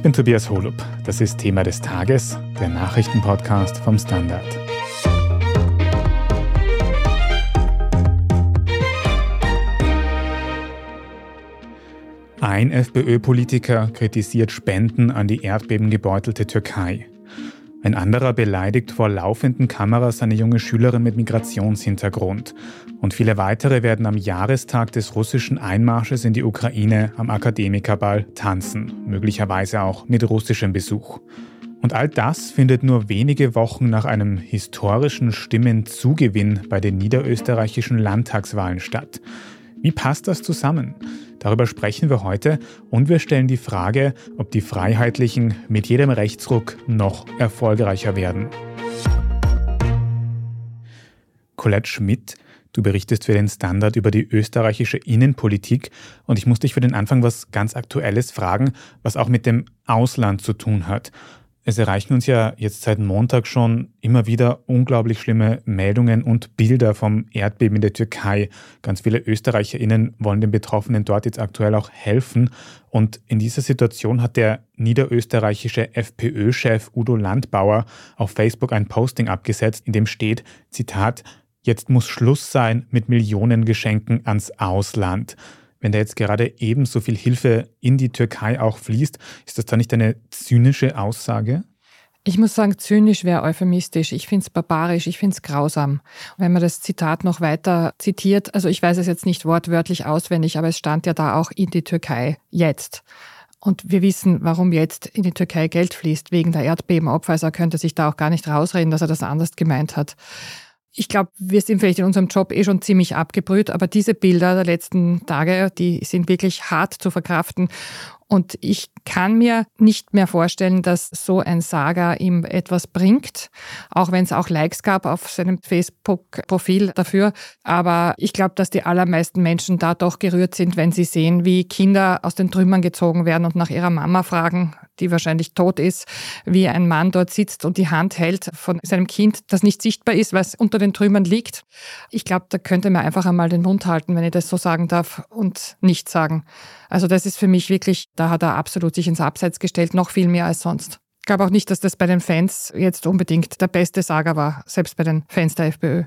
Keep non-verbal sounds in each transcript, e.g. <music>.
Ich bin Tobias Holub. Das ist Thema des Tages, der Nachrichtenpodcast vom Standard. Ein FPÖ-Politiker kritisiert Spenden an die erdbebengebeutelte Türkei. Ein anderer beleidigt vor laufenden Kameras eine junge Schülerin mit Migrationshintergrund. Und viele weitere werden am Jahrestag des russischen Einmarsches in die Ukraine am Akademikerball tanzen, möglicherweise auch mit russischem Besuch. Und all das findet nur wenige Wochen nach einem historischen Stimmenzugewinn bei den niederösterreichischen Landtagswahlen statt. Wie passt das zusammen? Darüber sprechen wir heute und wir stellen die Frage, ob die Freiheitlichen mit jedem Rechtsruck noch erfolgreicher werden. Colette Schmidt, du berichtest für den Standard über die österreichische Innenpolitik und ich muss dich für den Anfang was ganz Aktuelles fragen, was auch mit dem Ausland zu tun hat. Es erreichen uns ja jetzt seit Montag schon immer wieder unglaublich schlimme Meldungen und Bilder vom Erdbeben in der Türkei. Ganz viele ÖsterreicherInnen wollen den Betroffenen dort jetzt aktuell auch helfen. Und in dieser Situation hat der niederösterreichische FPÖ-Chef Udo Landbauer auf Facebook ein Posting abgesetzt, in dem steht, Zitat, Jetzt muss Schluss sein mit Millionengeschenken ans Ausland. Wenn da jetzt gerade ebenso viel Hilfe in die Türkei auch fließt, ist das da nicht eine zynische Aussage? Ich muss sagen, zynisch wäre euphemistisch. Ich finde es barbarisch, ich finde es grausam. wenn man das Zitat noch weiter zitiert, also ich weiß es jetzt nicht wortwörtlich auswendig, aber es stand ja da auch in die Türkei jetzt. Und wir wissen, warum jetzt in die Türkei Geld fließt, wegen der Erdbebenopfer. Also er könnte sich da auch gar nicht rausreden, dass er das anders gemeint hat. Ich glaube, wir sind vielleicht in unserem Job eh schon ziemlich abgebrüht, aber diese Bilder der letzten Tage, die sind wirklich hart zu verkraften. Und ich kann mir nicht mehr vorstellen, dass so ein Saga ihm etwas bringt, auch wenn es auch Likes gab auf seinem Facebook-Profil dafür. Aber ich glaube, dass die allermeisten Menschen da doch gerührt sind, wenn sie sehen, wie Kinder aus den Trümmern gezogen werden und nach ihrer Mama fragen, die wahrscheinlich tot ist, wie ein Mann dort sitzt und die Hand hält von seinem Kind, das nicht sichtbar ist, es unter den Trümmern liegt. Ich glaube, da könnte man einfach einmal den Mund halten, wenn ich das so sagen darf, und nichts sagen. Also das ist für mich wirklich, da hat er absolut sich ins Abseits gestellt, noch viel mehr als sonst. Ich glaube auch nicht, dass das bei den Fans jetzt unbedingt der beste Sager war, selbst bei den Fans der FPÖ.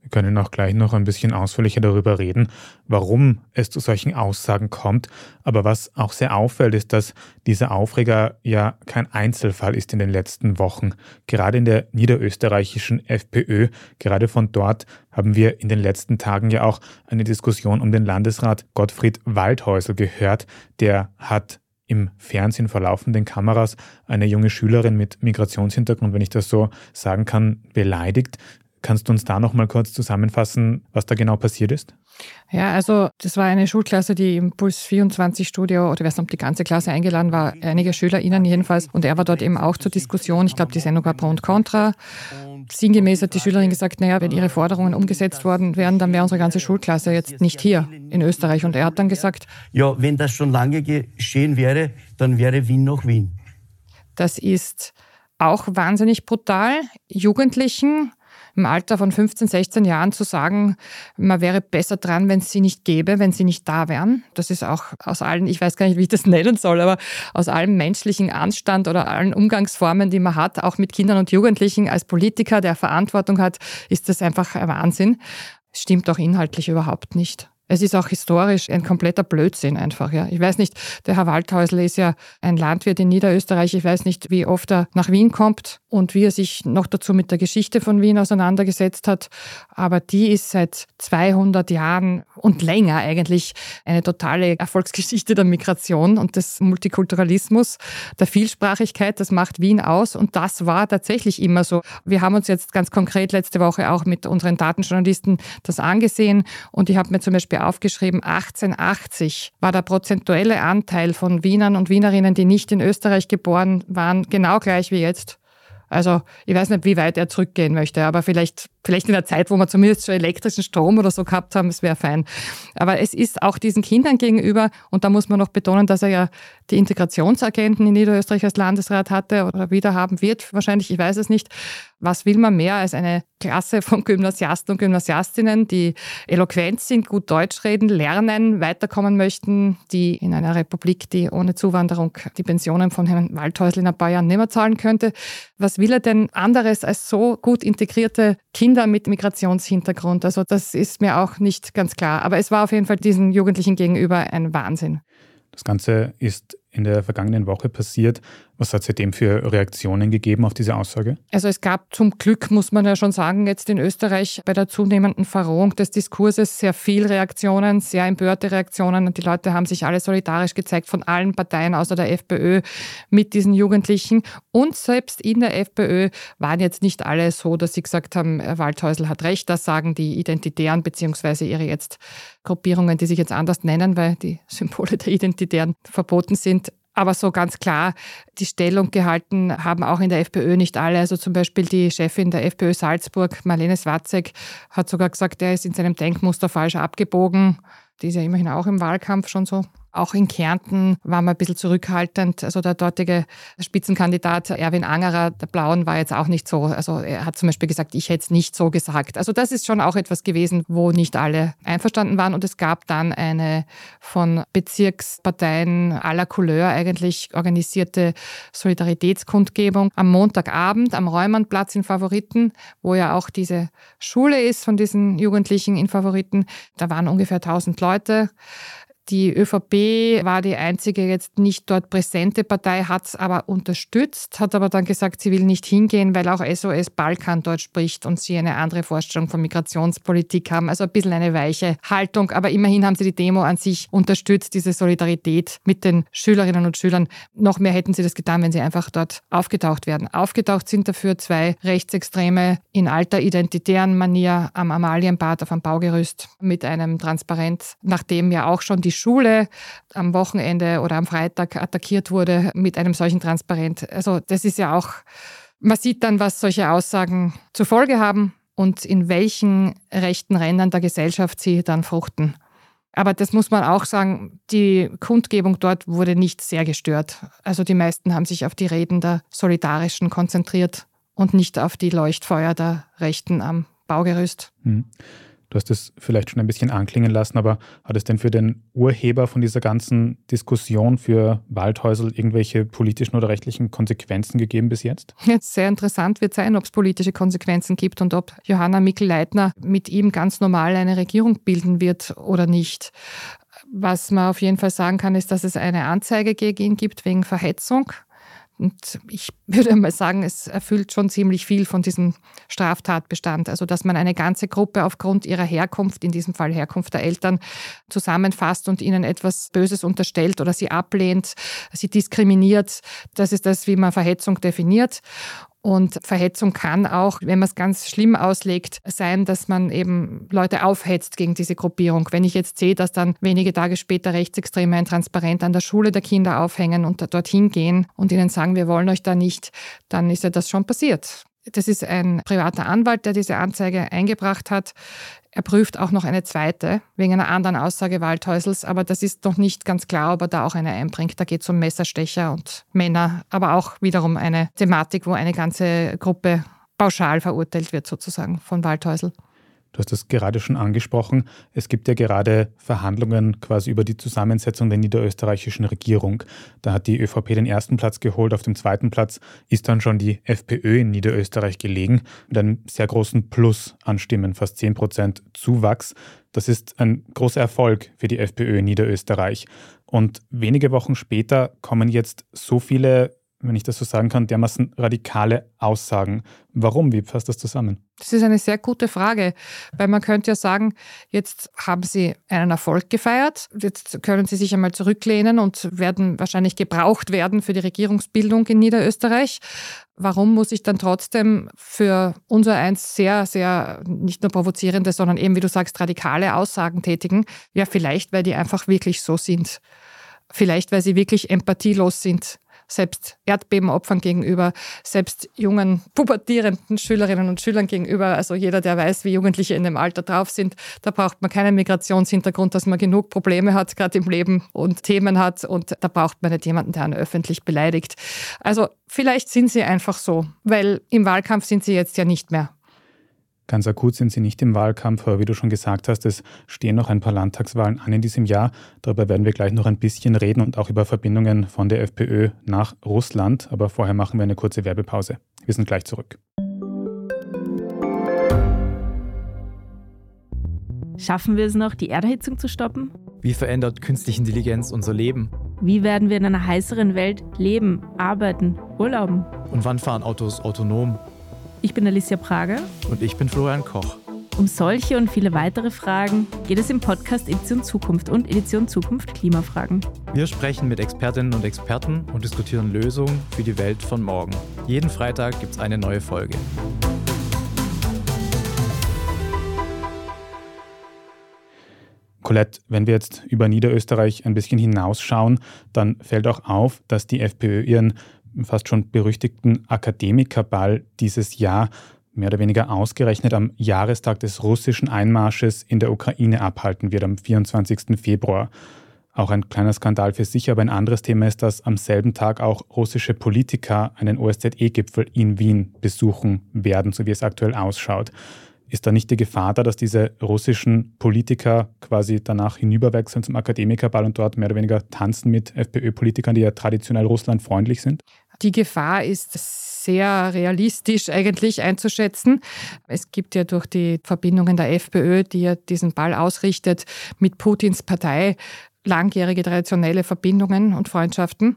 Wir können auch gleich noch ein bisschen ausführlicher darüber reden, warum es zu solchen Aussagen kommt. Aber was auch sehr auffällt, ist, dass dieser Aufreger ja kein Einzelfall ist in den letzten Wochen. Gerade in der niederösterreichischen FPÖ, gerade von dort haben wir in den letzten Tagen ja auch eine Diskussion um den Landesrat Gottfried Waldhäusel gehört. Der hat im Fernsehen vor laufenden Kameras eine junge Schülerin mit Migrationshintergrund, wenn ich das so sagen kann, beleidigt. Kannst du uns da noch mal kurz zusammenfassen, was da genau passiert ist? Ja, also das war eine Schulklasse, die im Puls 24 Studio, oder ich weiß nicht, ob die ganze Klasse eingeladen war, einige SchülerInnen jedenfalls. Und er war dort eben auch zur Diskussion. Ich glaube, die Sendung war Pro und Contra. Sinngemäß hat die Schülerin gesagt, naja, wenn ihre Forderungen umgesetzt worden wären, dann wäre unsere ganze Schulklasse jetzt nicht hier in Österreich. Und er hat dann gesagt, ja, wenn das schon lange geschehen wäre, dann wäre Wien noch Wien. Das ist auch wahnsinnig brutal. Jugendlichen im Alter von 15, 16 Jahren zu sagen, man wäre besser dran, wenn es sie nicht gäbe, wenn sie nicht da wären. Das ist auch aus allen, ich weiß gar nicht, wie ich das <laughs> nennen soll, aber aus allem menschlichen Anstand oder allen Umgangsformen, die man hat, auch mit Kindern und Jugendlichen als Politiker, der Verantwortung hat, ist das einfach ein Wahnsinn. Stimmt auch inhaltlich überhaupt nicht. Es ist auch historisch ein kompletter Blödsinn einfach. Ja. Ich weiß nicht, der Herr Waldhäusl ist ja ein Landwirt in Niederösterreich. Ich weiß nicht, wie oft er nach Wien kommt und wie er sich noch dazu mit der Geschichte von Wien auseinandergesetzt hat. Aber die ist seit 200 Jahren und länger eigentlich eine totale Erfolgsgeschichte der Migration und des Multikulturalismus, der Vielsprachigkeit. Das macht Wien aus und das war tatsächlich immer so. Wir haben uns jetzt ganz konkret letzte Woche auch mit unseren Datenjournalisten das angesehen und ich habe mir zum Beispiel aufgeschrieben, 1880 war der prozentuelle Anteil von Wienern und Wienerinnen, die nicht in Österreich geboren waren, genau gleich wie jetzt. Also ich weiß nicht, wie weit er zurückgehen möchte, aber vielleicht, vielleicht in der Zeit, wo wir zumindest schon elektrischen Strom oder so gehabt haben, es wäre fein. Aber es ist auch diesen Kindern gegenüber, und da muss man noch betonen, dass er ja die Integrationsagenten in Niederösterreich als Landesrat hatte oder wieder haben wird, wahrscheinlich, ich weiß es nicht. Was will man mehr als eine Klasse von Gymnasiasten und Gymnasiastinnen, die eloquent sind, gut Deutsch reden, lernen, weiterkommen möchten, die in einer Republik, die ohne Zuwanderung die Pensionen von Herrn Waldhäusl in ein paar Jahren nicht mehr zahlen könnte. Was will er denn anderes als so gut integrierte Kinder mit Migrationshintergrund? Also das ist mir auch nicht ganz klar. Aber es war auf jeden Fall diesen Jugendlichen gegenüber ein Wahnsinn. Das Ganze ist in der vergangenen Woche passiert. Was hat es seitdem für Reaktionen gegeben auf diese Aussage? Also es gab zum Glück, muss man ja schon sagen, jetzt in Österreich bei der zunehmenden Verrohung des Diskurses sehr viel Reaktionen, sehr empörte Reaktionen. Und die Leute haben sich alle solidarisch gezeigt von allen Parteien außer der FPÖ mit diesen Jugendlichen. Und selbst in der FPÖ waren jetzt nicht alle so, dass sie gesagt haben, Waldhäusl hat recht. Das sagen die Identitären beziehungsweise ihre jetzt Gruppierungen, die sich jetzt anders nennen, weil die Symbole der Identitären verboten sind aber so ganz klar die Stellung gehalten haben auch in der FPÖ nicht alle. Also zum Beispiel die Chefin der FPÖ Salzburg, Marlene Swatzek, hat sogar gesagt, er ist in seinem Denkmuster falsch abgebogen. Die ist ja immerhin auch im Wahlkampf schon so auch in Kärnten war man ein bisschen zurückhaltend. Also der dortige Spitzenkandidat Erwin Angerer der Blauen war jetzt auch nicht so. Also er hat zum Beispiel gesagt, ich hätte es nicht so gesagt. Also das ist schon auch etwas gewesen, wo nicht alle einverstanden waren. Und es gab dann eine von Bezirksparteien aller Couleur eigentlich organisierte Solidaritätskundgebung am Montagabend am Räumannplatz in Favoriten, wo ja auch diese Schule ist von diesen Jugendlichen in Favoriten. Da waren ungefähr 1000 Leute. Die ÖVP war die einzige jetzt nicht dort präsente Partei, hat es aber unterstützt, hat aber dann gesagt, sie will nicht hingehen, weil auch SOS Balkan dort spricht und sie eine andere Vorstellung von Migrationspolitik haben. Also ein bisschen eine weiche Haltung, aber immerhin haben sie die Demo an sich unterstützt, diese Solidarität mit den Schülerinnen und Schülern. Noch mehr hätten sie das getan, wenn sie einfach dort aufgetaucht wären. Aufgetaucht sind dafür zwei Rechtsextreme in alter identitären Manier am Amalienbad auf einem Baugerüst mit einem Transparent, nachdem ja auch schon die Schule am Wochenende oder am Freitag attackiert wurde mit einem solchen Transparent. Also das ist ja auch, man sieht dann, was solche Aussagen zur Folge haben und in welchen rechten Rändern der Gesellschaft sie dann fruchten. Aber das muss man auch sagen, die Kundgebung dort wurde nicht sehr gestört. Also die meisten haben sich auf die Reden der Solidarischen konzentriert und nicht auf die Leuchtfeuer der Rechten am Baugerüst. Hm. Du hast es vielleicht schon ein bisschen anklingen lassen, aber hat es denn für den Urheber von dieser ganzen Diskussion für Waldhäusl irgendwelche politischen oder rechtlichen Konsequenzen gegeben bis jetzt? Jetzt sehr interessant wird sein, ob es politische Konsequenzen gibt und ob Johanna Mikl-Leitner mit ihm ganz normal eine Regierung bilden wird oder nicht. Was man auf jeden Fall sagen kann, ist, dass es eine Anzeige gegen ihn gibt wegen Verhetzung. Und ich würde mal sagen, es erfüllt schon ziemlich viel von diesem Straftatbestand. Also, dass man eine ganze Gruppe aufgrund ihrer Herkunft, in diesem Fall Herkunft der Eltern, zusammenfasst und ihnen etwas Böses unterstellt oder sie ablehnt, sie diskriminiert. Das ist das, wie man Verhetzung definiert. Und Verhetzung kann auch, wenn man es ganz schlimm auslegt, sein, dass man eben Leute aufhetzt gegen diese Gruppierung. Wenn ich jetzt sehe, dass dann wenige Tage später Rechtsextreme ein Transparent an der Schule der Kinder aufhängen und dorthin gehen und ihnen sagen, wir wollen euch da nicht, dann ist ja das schon passiert. Das ist ein privater Anwalt, der diese Anzeige eingebracht hat. Er prüft auch noch eine zweite wegen einer anderen Aussage Waldhäusels, aber das ist noch nicht ganz klar, ob er da auch eine einbringt. Da geht es um Messerstecher und Männer, aber auch wiederum eine Thematik, wo eine ganze Gruppe pauschal verurteilt wird, sozusagen von Waldhäusl. Du hast es gerade schon angesprochen. Es gibt ja gerade Verhandlungen quasi über die Zusammensetzung der niederösterreichischen Regierung. Da hat die ÖVP den ersten Platz geholt. Auf dem zweiten Platz ist dann schon die FPÖ in Niederösterreich gelegen mit einem sehr großen Plus an Stimmen, fast 10 Prozent Zuwachs. Das ist ein großer Erfolg für die FPÖ in Niederösterreich. Und wenige Wochen später kommen jetzt so viele wenn ich das so sagen kann, dermaßen radikale Aussagen. Warum? Wie fasst das zusammen? Das ist eine sehr gute Frage, weil man könnte ja sagen, jetzt haben Sie einen Erfolg gefeiert, jetzt können Sie sich einmal zurücklehnen und werden wahrscheinlich gebraucht werden für die Regierungsbildung in Niederösterreich. Warum muss ich dann trotzdem für unser eins sehr, sehr nicht nur provozierende, sondern eben, wie du sagst, radikale Aussagen tätigen? Ja, vielleicht, weil die einfach wirklich so sind. Vielleicht, weil sie wirklich empathielos sind selbst Erdbebenopfern gegenüber, selbst jungen, pubertierenden Schülerinnen und Schülern gegenüber. Also jeder, der weiß, wie Jugendliche in dem Alter drauf sind, da braucht man keinen Migrationshintergrund, dass man genug Probleme hat, gerade im Leben und Themen hat. Und da braucht man nicht jemanden, der einen öffentlich beleidigt. Also vielleicht sind sie einfach so, weil im Wahlkampf sind sie jetzt ja nicht mehr. Ganz akut sind sie nicht im Wahlkampf, aber wie du schon gesagt hast, es stehen noch ein paar Landtagswahlen an in diesem Jahr. Darüber werden wir gleich noch ein bisschen reden und auch über Verbindungen von der FPÖ nach Russland. Aber vorher machen wir eine kurze Werbepause. Wir sind gleich zurück. Schaffen wir es noch, die Erderhitzung zu stoppen? Wie verändert künstliche Intelligenz unser Leben? Wie werden wir in einer heißeren Welt leben, arbeiten, urlauben? Und wann fahren Autos autonom? Ich bin Alicia Prager. Und ich bin Florian Koch. Um solche und viele weitere Fragen geht es im Podcast Edition Zukunft und Edition Zukunft Klimafragen. Wir sprechen mit Expertinnen und Experten und diskutieren Lösungen für die Welt von morgen. Jeden Freitag gibt es eine neue Folge. Colette, wenn wir jetzt über Niederösterreich ein bisschen hinausschauen, dann fällt auch auf, dass die FPÖ ihren fast schon berüchtigten Akademikerball dieses Jahr mehr oder weniger ausgerechnet am Jahrestag des russischen Einmarsches in der Ukraine abhalten wird, am 24. Februar. Auch ein kleiner Skandal für sich, aber ein anderes Thema ist, dass am selben Tag auch russische Politiker einen OSZE-Gipfel in Wien besuchen werden, so wie es aktuell ausschaut. Ist da nicht die Gefahr da, dass diese russischen Politiker quasi danach hinüberwechseln zum Akademikerball und dort mehr oder weniger tanzen mit FPÖ-Politikern, die ja traditionell russlandfreundlich sind? Die Gefahr ist sehr realistisch eigentlich einzuschätzen. Es gibt ja durch die Verbindungen der FPÖ, die ja diesen Ball ausrichtet, mit Putins Partei langjährige traditionelle Verbindungen und Freundschaften.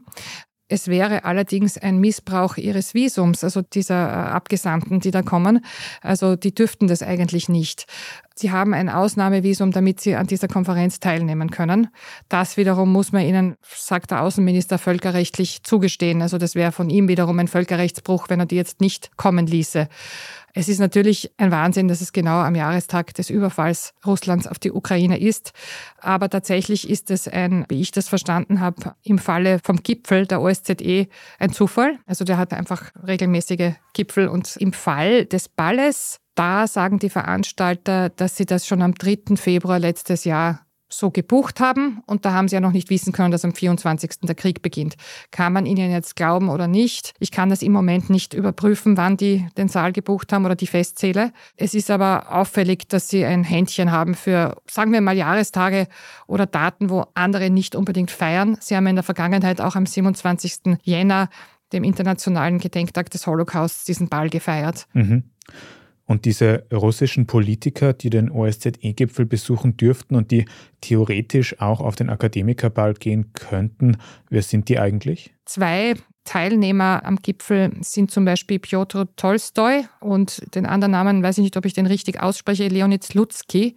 Es wäre allerdings ein Missbrauch ihres Visums, also dieser äh, Abgesandten, die da kommen. Also die dürften das eigentlich nicht. Sie haben ein Ausnahmevisum, damit sie an dieser Konferenz teilnehmen können. Das wiederum muss man ihnen, sagt der Außenminister, völkerrechtlich zugestehen. Also das wäre von ihm wiederum ein Völkerrechtsbruch, wenn er die jetzt nicht kommen ließe. Es ist natürlich ein Wahnsinn, dass es genau am Jahrestag des Überfalls Russlands auf die Ukraine ist. Aber tatsächlich ist es ein, wie ich das verstanden habe, im Falle vom Gipfel der OSZE ein Zufall. Also der hat einfach regelmäßige Gipfel. Und im Fall des Balles, da sagen die Veranstalter, dass sie das schon am 3. Februar letztes Jahr so gebucht haben und da haben sie ja noch nicht wissen können, dass am 24. der Krieg beginnt. Kann man ihnen jetzt glauben oder nicht? Ich kann das im Moment nicht überprüfen, wann die den Saal gebucht haben oder die Festzähle. Es ist aber auffällig, dass sie ein Händchen haben für, sagen wir mal, Jahrestage oder Daten, wo andere nicht unbedingt feiern. Sie haben in der Vergangenheit auch am 27. Jänner, dem internationalen Gedenktag des Holocausts, diesen Ball gefeiert. Mhm. Und diese russischen Politiker, die den OSZE-Gipfel besuchen dürften und die theoretisch auch auf den Akademikerball gehen könnten, wer sind die eigentlich? Zwei Teilnehmer am Gipfel sind zum Beispiel Piotr Tolstoi und den anderen Namen weiß ich nicht, ob ich den richtig ausspreche, Leonid Slutsky.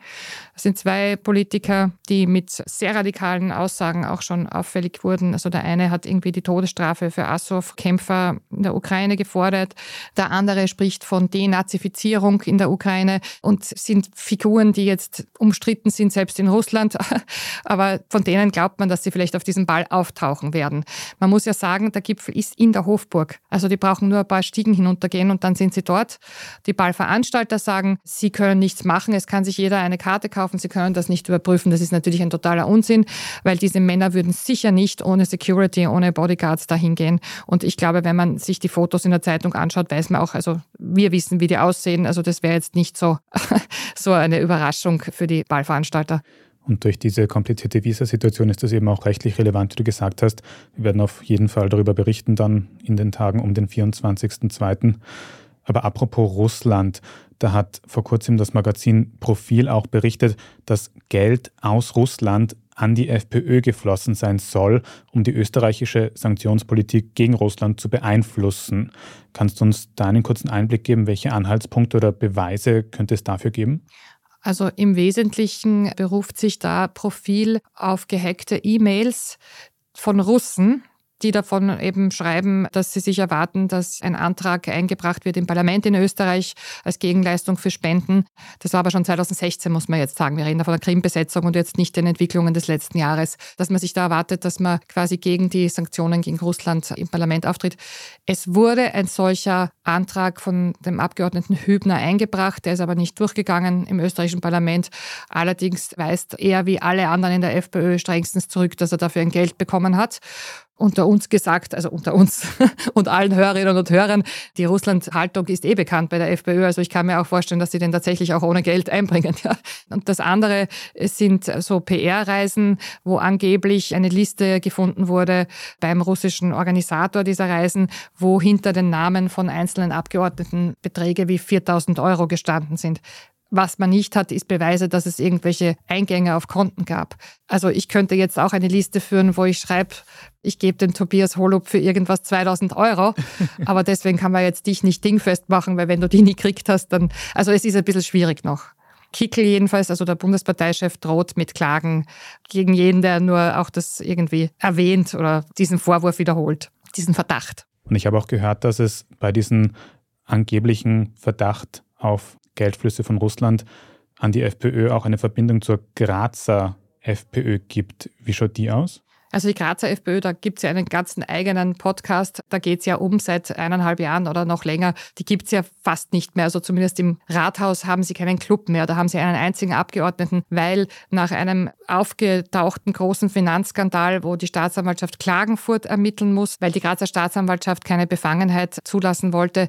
Das sind zwei Politiker, die mit sehr radikalen Aussagen auch schon auffällig wurden. Also der eine hat irgendwie die Todesstrafe für Azov-Kämpfer in der Ukraine gefordert. Der andere spricht von Denazifizierung in der Ukraine und sind Figuren, die jetzt umstritten sind, selbst in Russland. <laughs> Aber von denen glaubt man, dass sie vielleicht auf diesem Ball auftauchen werden. Man muss ja sagen, der Gipfel ist in der Hofburg. Also die brauchen nur ein paar Stiegen hinuntergehen und dann sind sie dort. Die Ballveranstalter sagen, sie können nichts machen, es kann sich jeder eine Karte kaufen, sie können das nicht überprüfen. Das ist natürlich ein totaler Unsinn, weil diese Männer würden sicher nicht ohne Security, ohne Bodyguards dahin gehen. Und ich glaube, wenn man sich die Fotos in der Zeitung anschaut, weiß man auch, also wir wissen, wie die aussehen. Also das wäre jetzt nicht so, <laughs> so eine Überraschung für die Ballveranstalter. Und durch diese komplizierte Visasituation ist das eben auch rechtlich relevant, wie du gesagt hast. Wir werden auf jeden Fall darüber berichten dann in den Tagen um den 24.02. Aber apropos Russland, da hat vor kurzem das Magazin Profil auch berichtet, dass Geld aus Russland an die FPÖ geflossen sein soll, um die österreichische Sanktionspolitik gegen Russland zu beeinflussen. Kannst du uns da einen kurzen Einblick geben, welche Anhaltspunkte oder Beweise könnte es dafür geben? Also im Wesentlichen beruft sich da Profil auf gehackte E-Mails von Russen, die davon eben schreiben, dass sie sich erwarten, dass ein Antrag eingebracht wird im Parlament in Österreich als Gegenleistung für Spenden. Das war aber schon 2016, muss man jetzt sagen. Wir reden da von der Krimbesetzung und jetzt nicht den Entwicklungen des letzten Jahres, dass man sich da erwartet, dass man quasi gegen die Sanktionen gegen Russland im Parlament auftritt. Es wurde ein solcher Antrag von dem Abgeordneten Hübner eingebracht, der ist aber nicht durchgegangen im österreichischen Parlament. Allerdings weist er wie alle anderen in der FPÖ strengstens zurück, dass er dafür ein Geld bekommen hat unter uns gesagt, also unter uns <laughs> und allen Hörerinnen und Hörern, die Russland-Haltung ist eh bekannt bei der FPÖ. Also ich kann mir auch vorstellen, dass sie den tatsächlich auch ohne Geld <laughs> einbringen. Ja. Und das andere sind so PR-Reisen, wo angeblich eine Liste gefunden wurde beim russischen Organisator dieser Reisen, wo hinter den Namen von einzelnen Abgeordneten Beträge wie 4000 Euro gestanden sind. Was man nicht hat, ist Beweise, dass es irgendwelche Eingänge auf Konten gab. Also ich könnte jetzt auch eine Liste führen, wo ich schreibe, ich gebe dem Tobias Holub für irgendwas 2000 Euro. <laughs> Aber deswegen kann man jetzt dich nicht dingfest machen, weil wenn du die nie gekriegt hast, dann, also es ist ein bisschen schwierig noch. Kickel jedenfalls, also der Bundesparteichef, droht mit Klagen gegen jeden, der nur auch das irgendwie erwähnt oder diesen Vorwurf wiederholt, diesen Verdacht. Und ich habe auch gehört, dass es bei diesem angeblichen Verdacht auf Geldflüsse von Russland an die FPÖ auch eine Verbindung zur Grazer FPÖ gibt. Wie schaut die aus? Also die Grazer FPÖ, da gibt es ja einen ganzen eigenen Podcast. Da geht es ja um seit eineinhalb Jahren oder noch länger. Die gibt es ja fast nicht mehr. Also zumindest im Rathaus haben sie keinen Club mehr. Da haben sie einen einzigen Abgeordneten, weil nach einem aufgetauchten großen Finanzskandal, wo die Staatsanwaltschaft Klagenfurt ermitteln muss, weil die Grazer Staatsanwaltschaft keine Befangenheit zulassen wollte,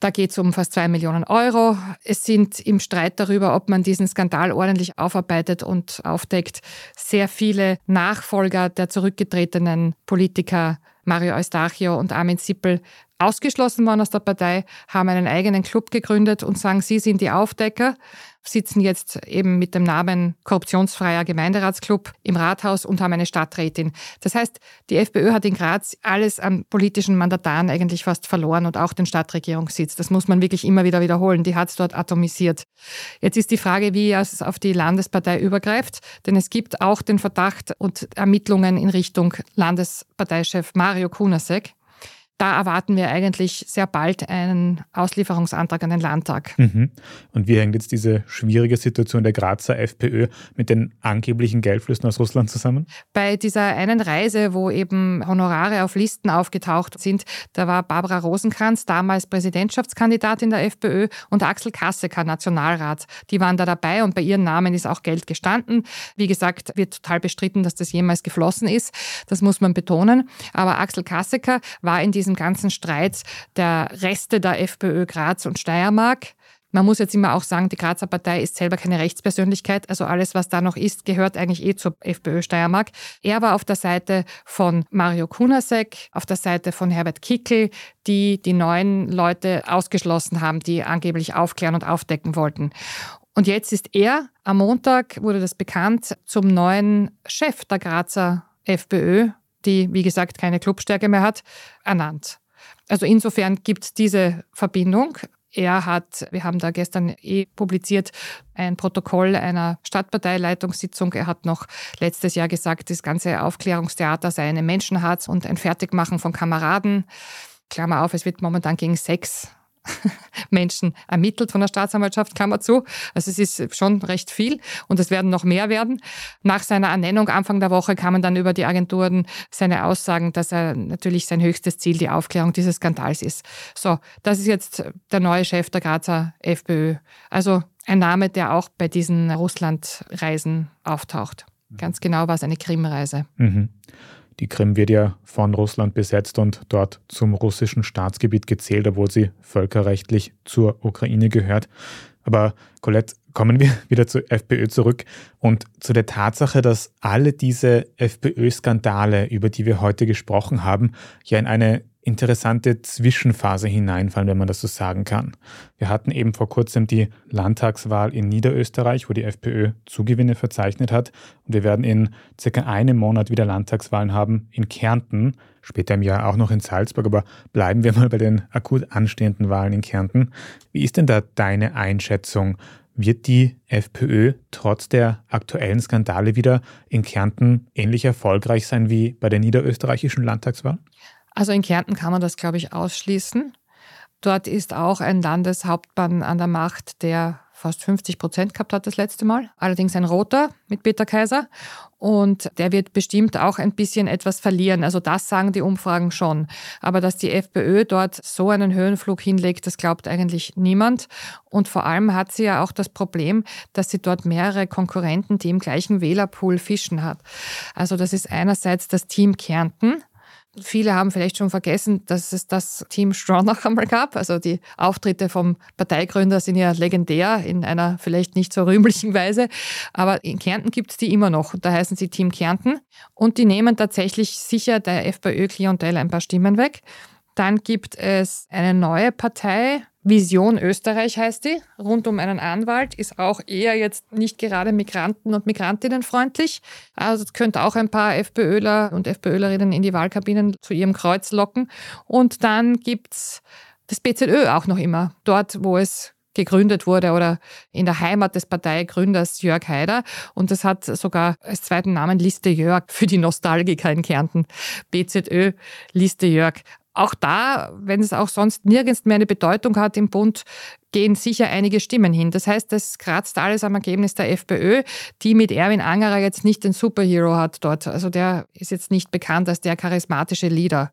da geht es um fast zwei Millionen Euro. Es sind im Streit darüber, ob man diesen Skandal ordentlich aufarbeitet und aufdeckt, sehr viele Nachfolger der zurückgetretenen Politiker Mario Eustachio und Armin Sippel ausgeschlossen worden aus der Partei, haben einen eigenen Club gegründet und sagen, sie sind die Aufdecker, sitzen jetzt eben mit dem Namen Korruptionsfreier Gemeinderatsclub im Rathaus und haben eine Stadträtin. Das heißt, die FPÖ hat in Graz alles an politischen Mandataren eigentlich fast verloren und auch den Stadtregierungssitz. Das muss man wirklich immer wieder wiederholen. Die hat es dort atomisiert. Jetzt ist die Frage, wie es auf die Landespartei übergreift, denn es gibt auch den Verdacht und Ermittlungen in Richtung Landesparteichef Mario Kunasek da erwarten wir eigentlich sehr bald einen Auslieferungsantrag an den Landtag. Mhm. Und wie hängt jetzt diese schwierige Situation der Grazer FPÖ mit den angeblichen Geldflüssen aus Russland zusammen? Bei dieser einen Reise, wo eben Honorare auf Listen aufgetaucht sind, da war Barbara Rosenkranz, damals Präsidentschaftskandidatin der FPÖ, und Axel Kassecker, Nationalrat. Die waren da dabei und bei ihren Namen ist auch Geld gestanden. Wie gesagt, wird total bestritten, dass das jemals geflossen ist. Das muss man betonen. Aber Axel Kassecker war in diesem diesem ganzen Streit der Reste der FPÖ Graz und Steiermark. Man muss jetzt immer auch sagen, die Grazer Partei ist selber keine Rechtspersönlichkeit. Also alles, was da noch ist, gehört eigentlich eh zur FPÖ Steiermark. Er war auf der Seite von Mario Kunasek, auf der Seite von Herbert Kickel, die die neuen Leute ausgeschlossen haben, die angeblich aufklären und aufdecken wollten. Und jetzt ist er, am Montag wurde das bekannt, zum neuen Chef der Grazer FPÖ die, wie gesagt, keine Clubstärke mehr hat, ernannt. Also insofern gibt es diese Verbindung. Er hat, wir haben da gestern eh publiziert, ein Protokoll einer Stadtparteileitungssitzung. Er hat noch letztes Jahr gesagt, das ganze Aufklärungstheater sei eine Menschenharz und ein Fertigmachen von Kameraden. Klammer auf, es wird momentan gegen Sex <laughs> Menschen ermittelt von der Staatsanwaltschaft, Klammer zu. Also es ist schon recht viel und es werden noch mehr werden. Nach seiner Ernennung Anfang der Woche kamen dann über die Agenturen seine Aussagen, dass er natürlich sein höchstes Ziel die Aufklärung dieses Skandals ist. So, das ist jetzt der neue Chef der Grazer FPÖ. Also ein Name, der auch bei diesen Russlandreisen auftaucht. Ganz genau war es eine Krimreise. Mhm. Die Krim wird ja von Russland besetzt und dort zum russischen Staatsgebiet gezählt, obwohl sie völkerrechtlich zur Ukraine gehört. Aber Colette, kommen wir <laughs> wieder zur FPÖ zurück und zu der Tatsache, dass alle diese FPÖ-Skandale, über die wir heute gesprochen haben, ja in eine interessante Zwischenphase hineinfallen, wenn man das so sagen kann. Wir hatten eben vor kurzem die Landtagswahl in Niederösterreich, wo die FPÖ Zugewinne verzeichnet hat. Und wir werden in circa einem Monat wieder Landtagswahlen haben in Kärnten, später im Jahr auch noch in Salzburg. Aber bleiben wir mal bei den akut anstehenden Wahlen in Kärnten. Wie ist denn da deine Einschätzung? Wird die FPÖ trotz der aktuellen Skandale wieder in Kärnten ähnlich erfolgreich sein wie bei der niederösterreichischen Landtagswahl? Also in Kärnten kann man das, glaube ich, ausschließen. Dort ist auch ein Landeshauptmann an der Macht, der fast 50 Prozent gehabt hat das letzte Mal. Allerdings ein roter mit Peter Kaiser. Und der wird bestimmt auch ein bisschen etwas verlieren. Also das sagen die Umfragen schon. Aber dass die FPÖ dort so einen Höhenflug hinlegt, das glaubt eigentlich niemand. Und vor allem hat sie ja auch das Problem, dass sie dort mehrere Konkurrenten, die im gleichen Wählerpool fischen hat. Also das ist einerseits das Team Kärnten, Viele haben vielleicht schon vergessen, dass es das Team Stronach einmal gab. Also die Auftritte vom Parteigründer sind ja legendär in einer vielleicht nicht so rühmlichen Weise. Aber in Kärnten gibt es die immer noch. Da heißen sie Team Kärnten. Und die nehmen tatsächlich sicher der FPÖ-Klientel ein paar Stimmen weg. Dann gibt es eine neue Partei, Vision Österreich heißt die, rund um einen Anwalt, ist auch eher jetzt nicht gerade Migranten- und Migrantinnen freundlich. Also könnte auch ein paar FPÖler und FPÖlerinnen in die Wahlkabinen zu ihrem Kreuz locken. Und dann gibt es das BZÖ auch noch immer, dort, wo es gegründet wurde oder in der Heimat des Parteigründers Jörg Haider. Und das hat sogar als zweiten Namen Liste Jörg für die Nostalgiker in Kärnten. BZÖ Liste Jörg. Auch da, wenn es auch sonst nirgends mehr eine Bedeutung hat im Bund, gehen sicher einige Stimmen hin. Das heißt, das kratzt alles am Ergebnis der FPÖ, die mit Erwin Angerer jetzt nicht den Superhero hat dort. Also der ist jetzt nicht bekannt als der charismatische Leader.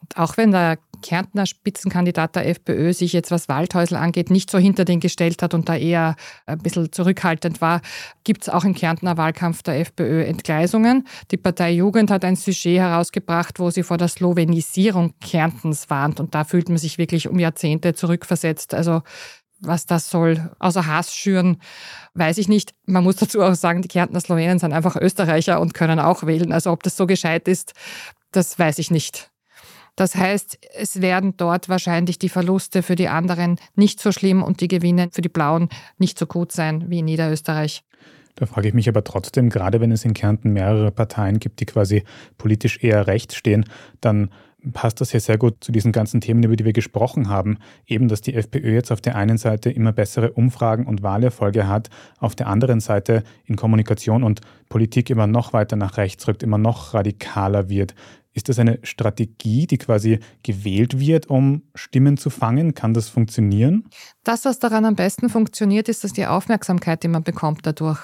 Und auch wenn der Kärntner Spitzenkandidat der FPÖ sich jetzt, was Waldhäusl angeht, nicht so hinter den gestellt hat und da eher ein bisschen zurückhaltend war, gibt es auch im Kärntner Wahlkampf der FPÖ Entgleisungen. Die Partei Jugend hat ein Sujet herausgebracht, wo sie vor der Slowenisierung Kärntens warnt und da fühlt man sich wirklich um Jahrzehnte zurückversetzt. Also was das soll, außer Hass schüren, weiß ich nicht. Man muss dazu auch sagen, die Kärntner Slowenen sind einfach Österreicher und können auch wählen. Also ob das so gescheit ist, das weiß ich nicht. Das heißt, es werden dort wahrscheinlich die Verluste für die anderen nicht so schlimm und die Gewinne für die Blauen nicht so gut sein wie in Niederösterreich. Da frage ich mich aber trotzdem, gerade wenn es in Kärnten mehrere Parteien gibt, die quasi politisch eher rechts stehen, dann passt das hier sehr gut zu diesen ganzen Themen, über die wir gesprochen haben. Eben, dass die FPÖ jetzt auf der einen Seite immer bessere Umfragen und Wahlerfolge hat, auf der anderen Seite in Kommunikation und Politik immer noch weiter nach rechts rückt, immer noch radikaler wird. Ist das eine Strategie, die quasi gewählt wird, um Stimmen zu fangen? Kann das funktionieren? Das, was daran am besten funktioniert, ist, dass die Aufmerksamkeit, die man bekommt dadurch.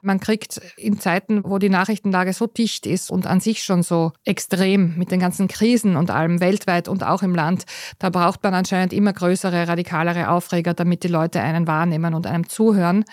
Man kriegt in Zeiten, wo die Nachrichtenlage so dicht ist und an sich schon so extrem mit den ganzen Krisen und allem weltweit und auch im Land, da braucht man anscheinend immer größere, radikalere Aufreger, damit die Leute einen wahrnehmen und einem zuhören.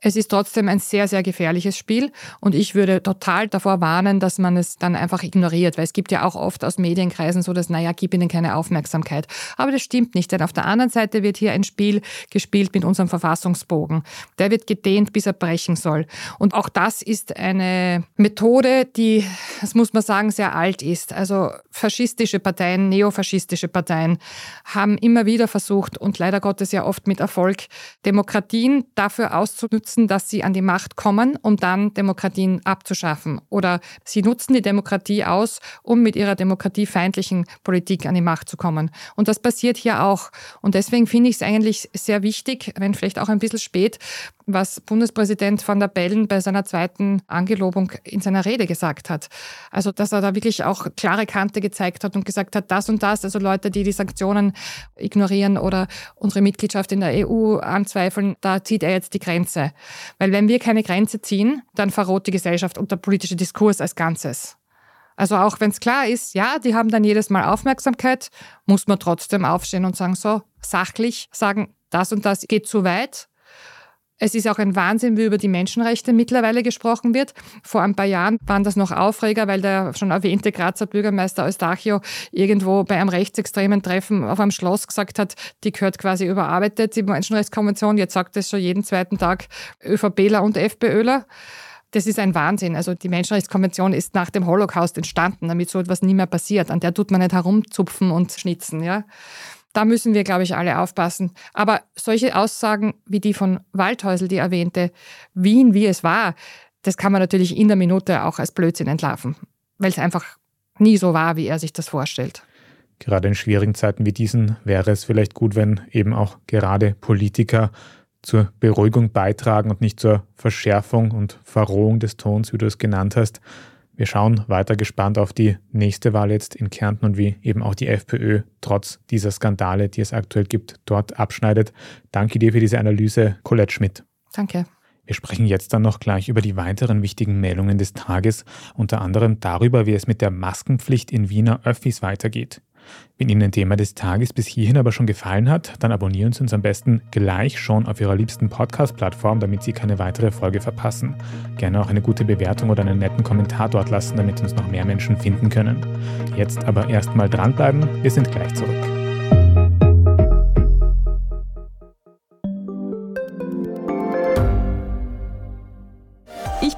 Es ist trotzdem ein sehr, sehr gefährliches Spiel und ich würde total davor warnen, dass man es dann einfach ignoriert, weil es gibt ja auch oft aus Medienkreisen so, dass, naja, gib ihnen keine Aufmerksamkeit. Aber das stimmt nicht, denn auf der anderen Seite wird hier ein Spiel gespielt mit unserem Verfassungsbogen. Der wird gedehnt, bis er brechen soll. Und auch das ist eine Methode, die, das muss man sagen, sehr alt ist. Also faschistische Parteien, neofaschistische Parteien haben immer wieder versucht und leider Gottes ja oft mit Erfolg, Demokratien dafür auszunutzen, nutzen, dass sie an die Macht kommen, um dann Demokratien abzuschaffen. Oder sie nutzen die Demokratie aus, um mit ihrer demokratiefeindlichen Politik an die Macht zu kommen. Und das passiert hier auch. Und deswegen finde ich es eigentlich sehr wichtig, wenn vielleicht auch ein bisschen spät, was Bundespräsident van der Bellen bei seiner zweiten Angelobung in seiner Rede gesagt hat. Also, dass er da wirklich auch klare Kante gezeigt hat und gesagt hat, das und das, also Leute, die die Sanktionen ignorieren oder unsere Mitgliedschaft in der EU anzweifeln, da zieht er jetzt die Grenze. Weil wenn wir keine Grenze ziehen, dann verroht die Gesellschaft und der politische Diskurs als Ganzes. Also auch wenn es klar ist, ja, die haben dann jedes Mal Aufmerksamkeit, muss man trotzdem aufstehen und sagen, so sachlich sagen, das und das geht zu weit es ist auch ein Wahnsinn, wie über die Menschenrechte mittlerweile gesprochen wird. Vor ein paar Jahren waren das noch Aufreger, weil der schon erwähnte Grazer Bürgermeister Eustachio irgendwo bei einem rechtsextremen Treffen auf einem Schloss gesagt hat, die gehört quasi überarbeitet, die Menschenrechtskonvention. Jetzt sagt es schon jeden zweiten Tag ÖVPler und FPÖler. Das ist ein Wahnsinn. Also die Menschenrechtskonvention ist nach dem Holocaust entstanden, damit so etwas nie mehr passiert. An der tut man nicht herumzupfen und schnitzen, ja. Da müssen wir, glaube ich, alle aufpassen. Aber solche Aussagen wie die von Waldhäusl, die erwähnte, Wien, wie es war, das kann man natürlich in der Minute auch als Blödsinn entlarven, weil es einfach nie so war, wie er sich das vorstellt. Gerade in schwierigen Zeiten wie diesen wäre es vielleicht gut, wenn eben auch gerade Politiker zur Beruhigung beitragen und nicht zur Verschärfung und Verrohung des Tons, wie du es genannt hast. Wir schauen weiter gespannt auf die nächste Wahl jetzt in Kärnten und wie eben auch die FPÖ trotz dieser Skandale, die es aktuell gibt, dort abschneidet. Danke dir für diese Analyse, Colette Schmidt. Danke. Wir sprechen jetzt dann noch gleich über die weiteren wichtigen Meldungen des Tages, unter anderem darüber, wie es mit der Maskenpflicht in Wiener Öffis weitergeht. Wenn Ihnen ein Thema des Tages bis hierhin aber schon gefallen hat, dann abonnieren Sie uns am besten gleich schon auf Ihrer liebsten Podcast-Plattform, damit Sie keine weitere Folge verpassen. Gerne auch eine gute Bewertung oder einen netten Kommentar dort lassen, damit uns noch mehr Menschen finden können. Jetzt aber erstmal dranbleiben, wir sind gleich zurück.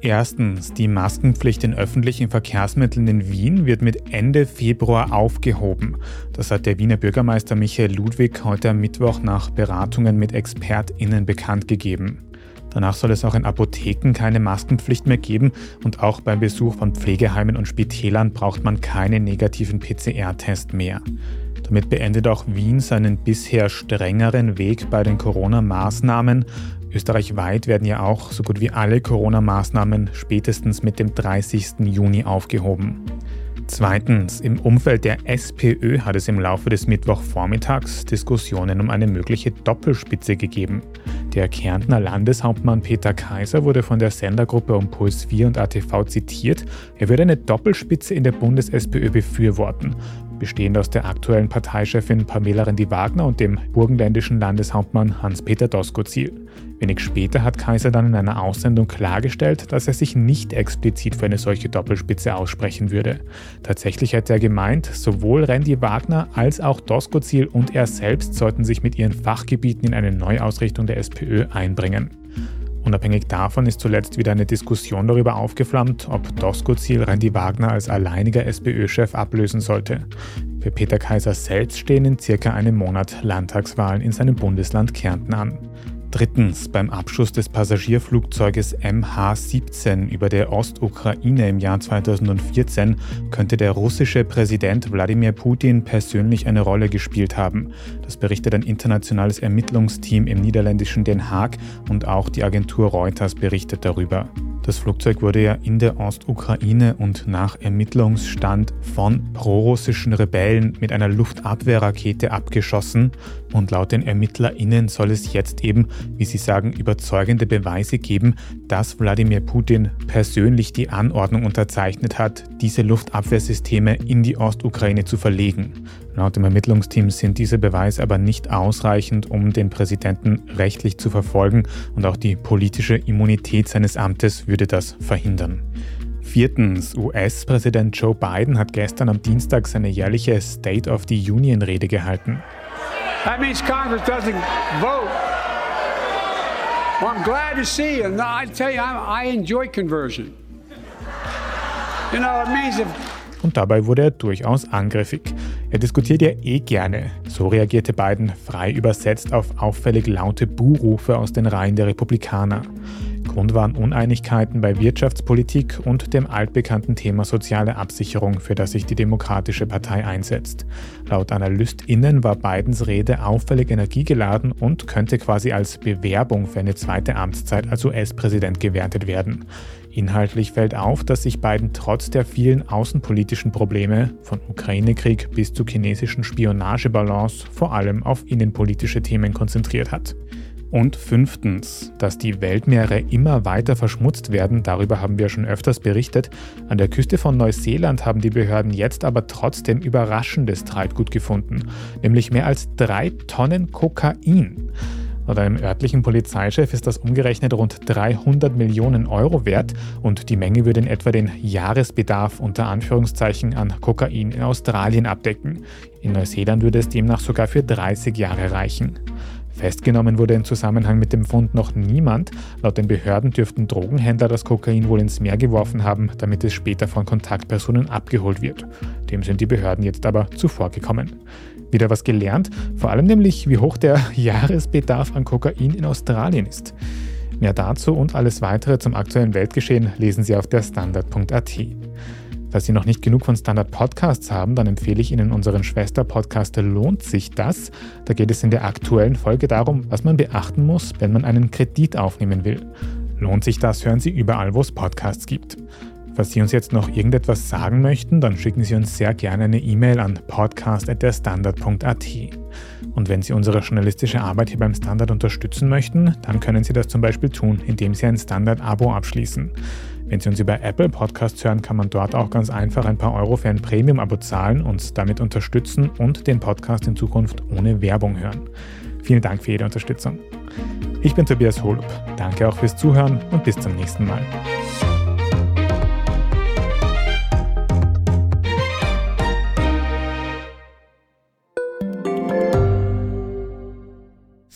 Erstens, die Maskenpflicht in öffentlichen Verkehrsmitteln in Wien wird mit Ende Februar aufgehoben. Das hat der Wiener Bürgermeister Michael Ludwig heute am Mittwoch nach Beratungen mit ExpertInnen bekannt gegeben. Danach soll es auch in Apotheken keine Maskenpflicht mehr geben und auch beim Besuch von Pflegeheimen und Spitälern braucht man keinen negativen PCR-Test mehr. Damit beendet auch Wien seinen bisher strengeren Weg bei den Corona-Maßnahmen Österreichweit werden ja auch so gut wie alle Corona-Maßnahmen spätestens mit dem 30. Juni aufgehoben. Zweitens, im Umfeld der SPÖ hat es im Laufe des Mittwochvormittags Diskussionen um eine mögliche Doppelspitze gegeben. Der Kärntner Landeshauptmann Peter Kaiser wurde von der Sendergruppe um Puls 4 und ATV zitiert. Er würde eine Doppelspitze in der Bundes-SPÖ befürworten, bestehend aus der aktuellen Parteichefin Pamela Rendi-Wagner und dem burgenländischen Landeshauptmann Hans-Peter Doskozil. Wenig später hat Kaiser dann in einer Aussendung klargestellt, dass er sich nicht explizit für eine solche Doppelspitze aussprechen würde. Tatsächlich hätte er gemeint, sowohl Randy Wagner als auch Doskozil und er selbst sollten sich mit ihren Fachgebieten in eine Neuausrichtung der SPÖ einbringen. Unabhängig davon ist zuletzt wieder eine Diskussion darüber aufgeflammt, ob Doskozil Randy Wagner als alleiniger SPÖ-Chef ablösen sollte. Für Peter Kaiser selbst stehen in circa einem Monat Landtagswahlen in seinem Bundesland Kärnten an. Drittens, beim Abschuss des Passagierflugzeuges MH17 über der Ostukraine im Jahr 2014 könnte der russische Präsident Wladimir Putin persönlich eine Rolle gespielt haben. Das berichtet ein internationales Ermittlungsteam im niederländischen Den Haag und auch die Agentur Reuters berichtet darüber. Das Flugzeug wurde ja in der Ostukraine und nach Ermittlungsstand von prorussischen Rebellen mit einer Luftabwehrrakete abgeschossen und laut den ErmittlerInnen soll es jetzt eben, wie sie sagen, überzeugende Beweise geben, dass Wladimir Putin persönlich die Anordnung unterzeichnet hat, diese Luftabwehrsysteme in die Ostukraine zu verlegen. Laut dem Ermittlungsteam sind diese Beweise aber nicht ausreichend, um den Präsidenten rechtlich zu verfolgen und auch die politische Immunität seines Amtes würde das verhindern. Viertens, US-Präsident Joe Biden hat gestern am Dienstag seine jährliche State of the Union-Rede gehalten. That means Congress doesn't vote. Well, I'm glad to see you. I tell you, I enjoy conversion. You know, it means if und dabei wurde er durchaus angriffig. Er diskutiert ja eh gerne. So reagierte Biden frei übersetzt auf auffällig laute Buhrufe aus den Reihen der Republikaner. Grund waren Uneinigkeiten bei Wirtschaftspolitik und dem altbekannten Thema soziale Absicherung, für das sich die Demokratische Partei einsetzt. Laut AnalystInnen war Bidens Rede auffällig energiegeladen und könnte quasi als Bewerbung für eine zweite Amtszeit als US-Präsident gewertet werden. Inhaltlich fällt auf, dass sich Biden trotz der vielen außenpolitischen Probleme, von Ukraine-Krieg bis zu chinesischen Spionagebalance, vor allem auf innenpolitische Themen konzentriert hat. Und fünftens, dass die Weltmeere immer weiter verschmutzt werden, darüber haben wir schon öfters berichtet. An der Küste von Neuseeland haben die Behörden jetzt aber trotzdem überraschendes Treibgut gefunden, nämlich mehr als drei Tonnen Kokain. Laut einem örtlichen Polizeichef ist das umgerechnet rund 300 Millionen Euro wert und die Menge würde in etwa den Jahresbedarf unter Anführungszeichen an Kokain in Australien abdecken. In Neuseeland würde es demnach sogar für 30 Jahre reichen. Festgenommen wurde im Zusammenhang mit dem Fund noch niemand. Laut den Behörden dürften Drogenhändler das Kokain wohl ins Meer geworfen haben, damit es später von Kontaktpersonen abgeholt wird. Dem sind die Behörden jetzt aber zuvorgekommen. Wieder was gelernt, vor allem nämlich, wie hoch der <laughs> Jahresbedarf an Kokain in Australien ist. Mehr dazu und alles weitere zum aktuellen Weltgeschehen lesen Sie auf der Standard.at. Falls Sie noch nicht genug von Standard Podcasts haben, dann empfehle ich Ihnen unseren Schwester-Podcast Lohnt sich das? Da geht es in der aktuellen Folge darum, was man beachten muss, wenn man einen Kredit aufnehmen will. Lohnt sich das, hören Sie überall, wo es Podcasts gibt. Falls Sie uns jetzt noch irgendetwas sagen möchten, dann schicken Sie uns sehr gerne eine E-Mail an podcast.derstandard.at. Und wenn Sie unsere journalistische Arbeit hier beim Standard unterstützen möchten, dann können Sie das zum Beispiel tun, indem Sie ein Standard-Abo abschließen. Wenn Sie uns über Apple Podcasts hören, kann man dort auch ganz einfach ein paar Euro für ein Premium-Abo zahlen, uns damit unterstützen und den Podcast in Zukunft ohne Werbung hören. Vielen Dank für jede Unterstützung. Ich bin Tobias Holub. Danke auch fürs Zuhören und bis zum nächsten Mal.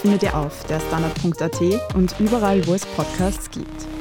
findet ihr auf der Standard.at und überall, wo es Podcasts gibt.